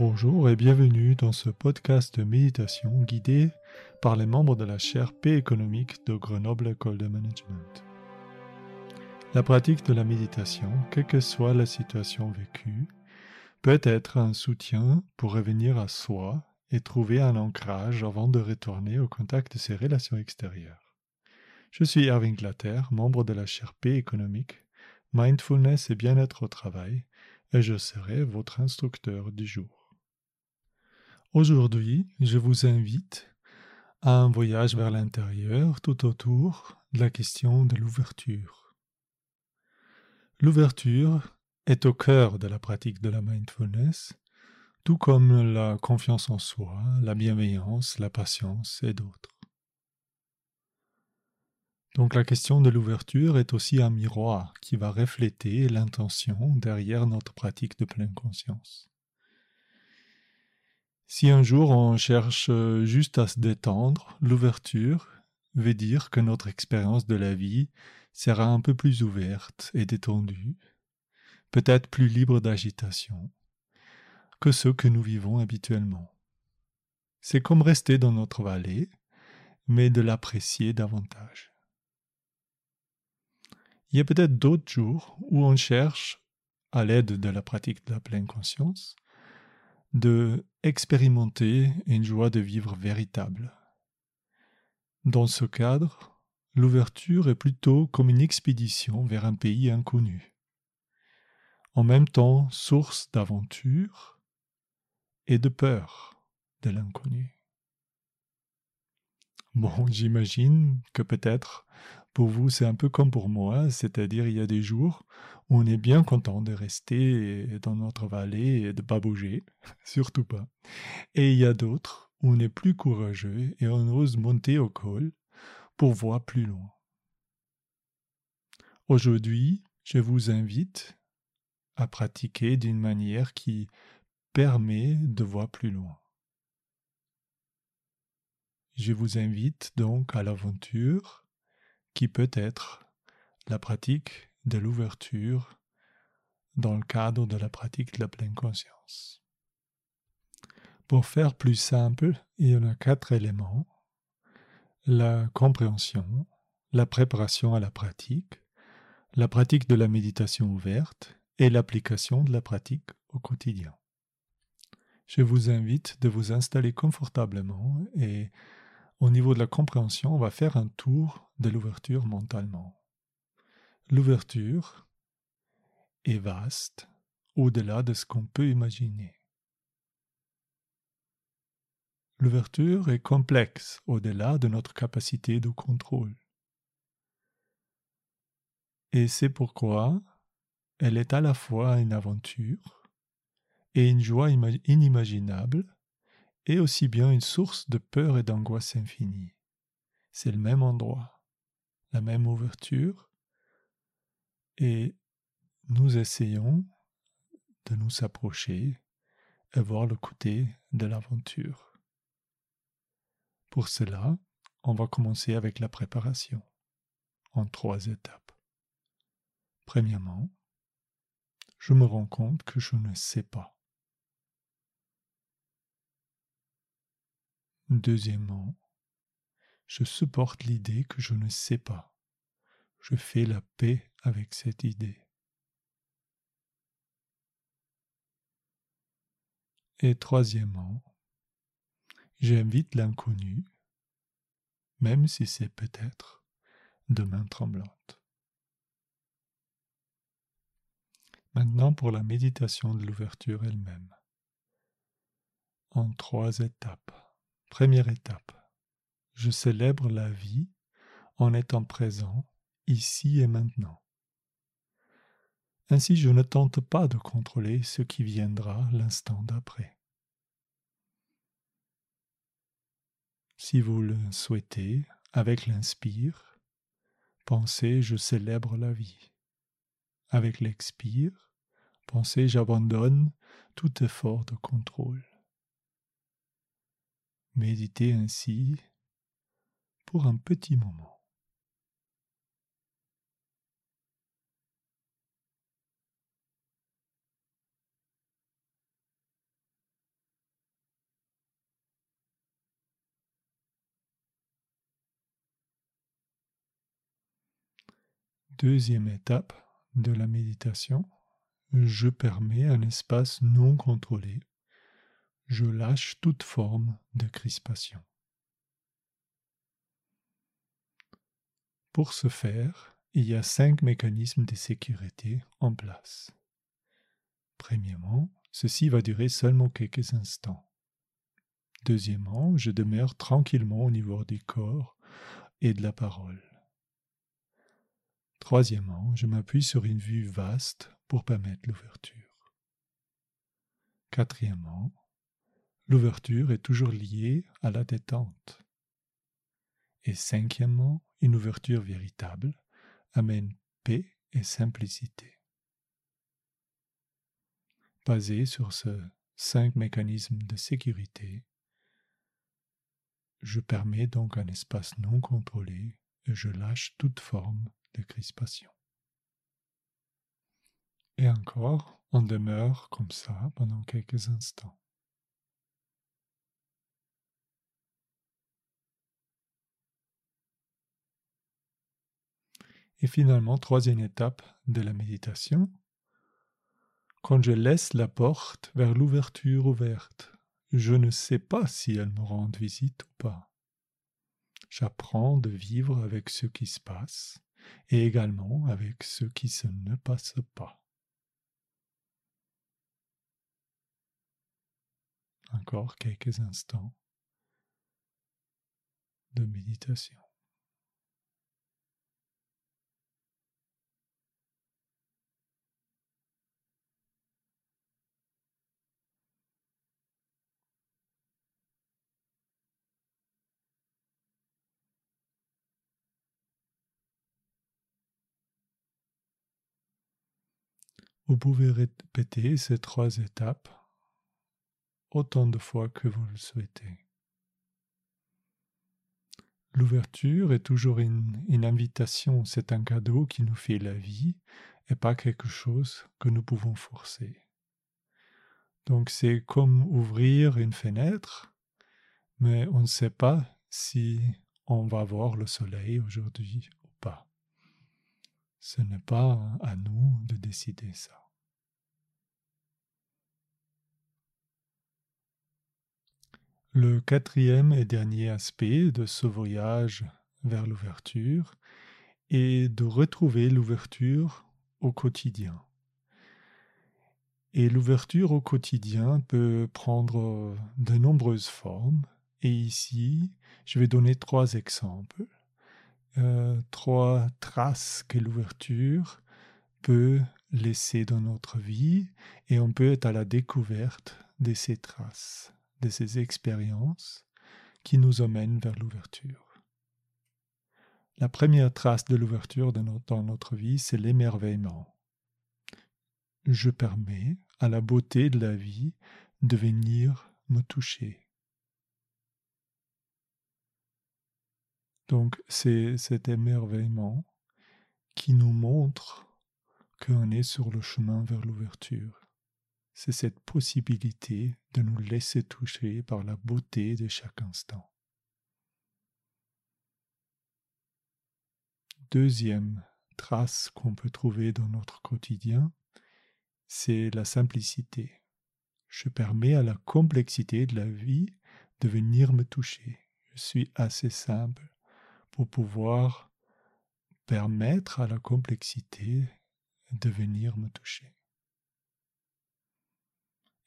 Bonjour et bienvenue dans ce podcast de méditation guidé par les membres de la chaire Paix économique de Grenoble École de Management. La pratique de la méditation, quelle que soit la situation vécue, peut être un soutien pour revenir à soi et trouver un ancrage avant de retourner au contact de ses relations extérieures. Je suis Erwin Glatter, membre de la chaire Paix économique, Mindfulness et bien-être au travail, et je serai votre instructeur du jour. Aujourd'hui, je vous invite à un voyage vers l'intérieur tout autour de la question de l'ouverture. L'ouverture est au cœur de la pratique de la mindfulness, tout comme la confiance en soi, la bienveillance, la patience et d'autres. Donc la question de l'ouverture est aussi un miroir qui va refléter l'intention derrière notre pratique de pleine conscience. Si un jour on cherche juste à se détendre, l'ouverture veut dire que notre expérience de la vie sera un peu plus ouverte et détendue, peut-être plus libre d'agitation que ce que nous vivons habituellement. C'est comme rester dans notre vallée, mais de l'apprécier davantage. Il y a peut-être d'autres jours où on cherche, à l'aide de la pratique de la pleine conscience, de expérimenter une joie de vivre véritable. Dans ce cadre, l'ouverture est plutôt comme une expédition vers un pays inconnu, en même temps source d'aventure et de peur de l'inconnu. Bon, j'imagine que peut-être pour vous, c'est un peu comme pour moi, c'est-à-dire il y a des jours où on est bien content de rester dans notre vallée et de pas bouger, surtout pas. Et il y a d'autres où on est plus courageux et on ose monter au col pour voir plus loin. Aujourd'hui, je vous invite à pratiquer d'une manière qui permet de voir plus loin. Je vous invite donc à l'aventure qui peut être la pratique de l'ouverture dans le cadre de la pratique de la pleine conscience. Pour faire plus simple, il y en a quatre éléments. La compréhension, la préparation à la pratique, la pratique de la méditation ouverte et l'application de la pratique au quotidien. Je vous invite de vous installer confortablement et au niveau de la compréhension, on va faire un tour de l'ouverture mentalement. L'ouverture est vaste au-delà de ce qu'on peut imaginer. L'ouverture est complexe au-delà de notre capacité de contrôle. Et c'est pourquoi elle est à la fois une aventure et une joie inimaginable et aussi bien une source de peur et d'angoisse infinie. C'est le même endroit, la même ouverture, et nous essayons de nous approcher et voir le côté de l'aventure. Pour cela, on va commencer avec la préparation en trois étapes. Premièrement, je me rends compte que je ne sais pas. Deuxièmement, je supporte l'idée que je ne sais pas. Je fais la paix avec cette idée. Et troisièmement, j'invite l'inconnu, même si c'est peut-être de main tremblante. Maintenant pour la méditation de l'ouverture elle-même, en trois étapes. Première étape. Je célèbre la vie en étant présent ici et maintenant. Ainsi je ne tente pas de contrôler ce qui viendra l'instant d'après. Si vous le souhaitez, avec l'inspire, pensez je célèbre la vie. Avec l'expire, pensez j'abandonne tout effort de contrôle. Méditer ainsi pour un petit moment. deuxième étape de la méditation, je permets un espace non contrôlé je lâche toute forme de crispation. Pour ce faire, il y a cinq mécanismes de sécurité en place. Premièrement, ceci va durer seulement quelques instants. Deuxièmement, je demeure tranquillement au niveau du corps et de la parole. Troisièmement, je m'appuie sur une vue vaste pour permettre l'ouverture. Quatrièmement, l'ouverture est toujours liée à la détente. Et cinquièmement, une ouverture véritable amène paix et simplicité. Basé sur ces cinq mécanismes de sécurité, je permets donc un espace non contrôlé et je lâche toute forme de crispation. Et encore, on demeure comme ça pendant quelques instants. Et finalement, troisième étape de la méditation, quand je laisse la porte vers l'ouverture ouverte, je ne sais pas si elle me rend visite ou pas. J'apprends de vivre avec ce qui se passe et également avec ce qui se ne passe pas. Encore quelques instants de méditation. Vous pouvez répéter ces trois étapes autant de fois que vous le souhaitez. L'ouverture est toujours une, invitation, c'est un cadeau qui nous fait la vie et pas quelque chose que nous pouvons forcer. Donc c'est comme ouvrir une fenêtre, mais on ne sait pas si on va voir le soleil aujourd'hui ou pas. Ce n'est pas à nous de décider ça. Le quatrième et dernier aspect de ce voyage vers l'ouverture est de retrouver l'ouverture au quotidien. Et l'ouverture au quotidien peut prendre de nombreuses formes. Et ici, je vais donner trois exemples, euh, trois traces que l'ouverture peut laisser dans notre vie et on peut être à la découverte de ces traces de ces expériences qui nous emmènent vers l'ouverture. La première trace de l'ouverture dans notre vie, c'est l'émerveillement. Je permets à la beauté de la vie de venir me toucher. Donc c'est cet émerveillement qui nous montre qu'on est sur le chemin vers l'ouverture c'est cette possibilité de nous laisser toucher par la beauté de chaque instant. Deuxième trace qu'on peut trouver dans notre quotidien, c'est la simplicité. Je permets à la complexité de la vie de venir me toucher. Je suis assez simple pour pouvoir permettre à la complexité de venir me toucher.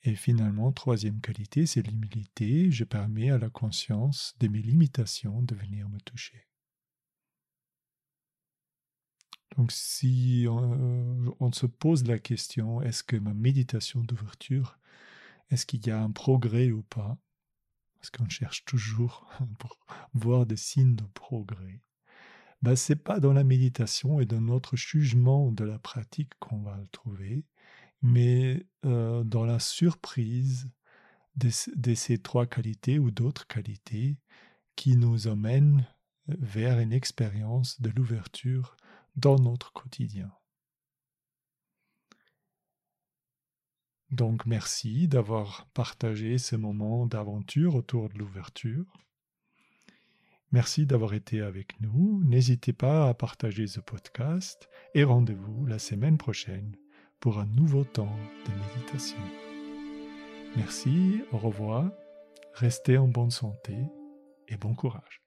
Et finalement, troisième qualité, c'est l'humilité. Je permets à la conscience de mes limitations de venir me toucher. Donc si on, se pose la question, est-ce que ma méditation d'ouverture, est-ce qu'il y a un progrès ou pas? Parce qu'on cherche toujours pour voir des signes de progrès. Ben, ce n'est pas dans la méditation et dans notre jugement de la pratique qu'on va le trouver, mais euh, dans la surprise de, ces trois qualités ou d'autres qualités qui nous emmènent vers une expérience de l'ouverture dans notre quotidien. Donc merci d'avoir partagé ce moment d'aventure autour de l'ouverture. Merci d'avoir été avec nous. N'hésitez pas à partager ce podcast et rendez-vous la semaine prochaine pour un nouveau temps de méditation. Merci, au revoir, restez en bonne santé et bon courage.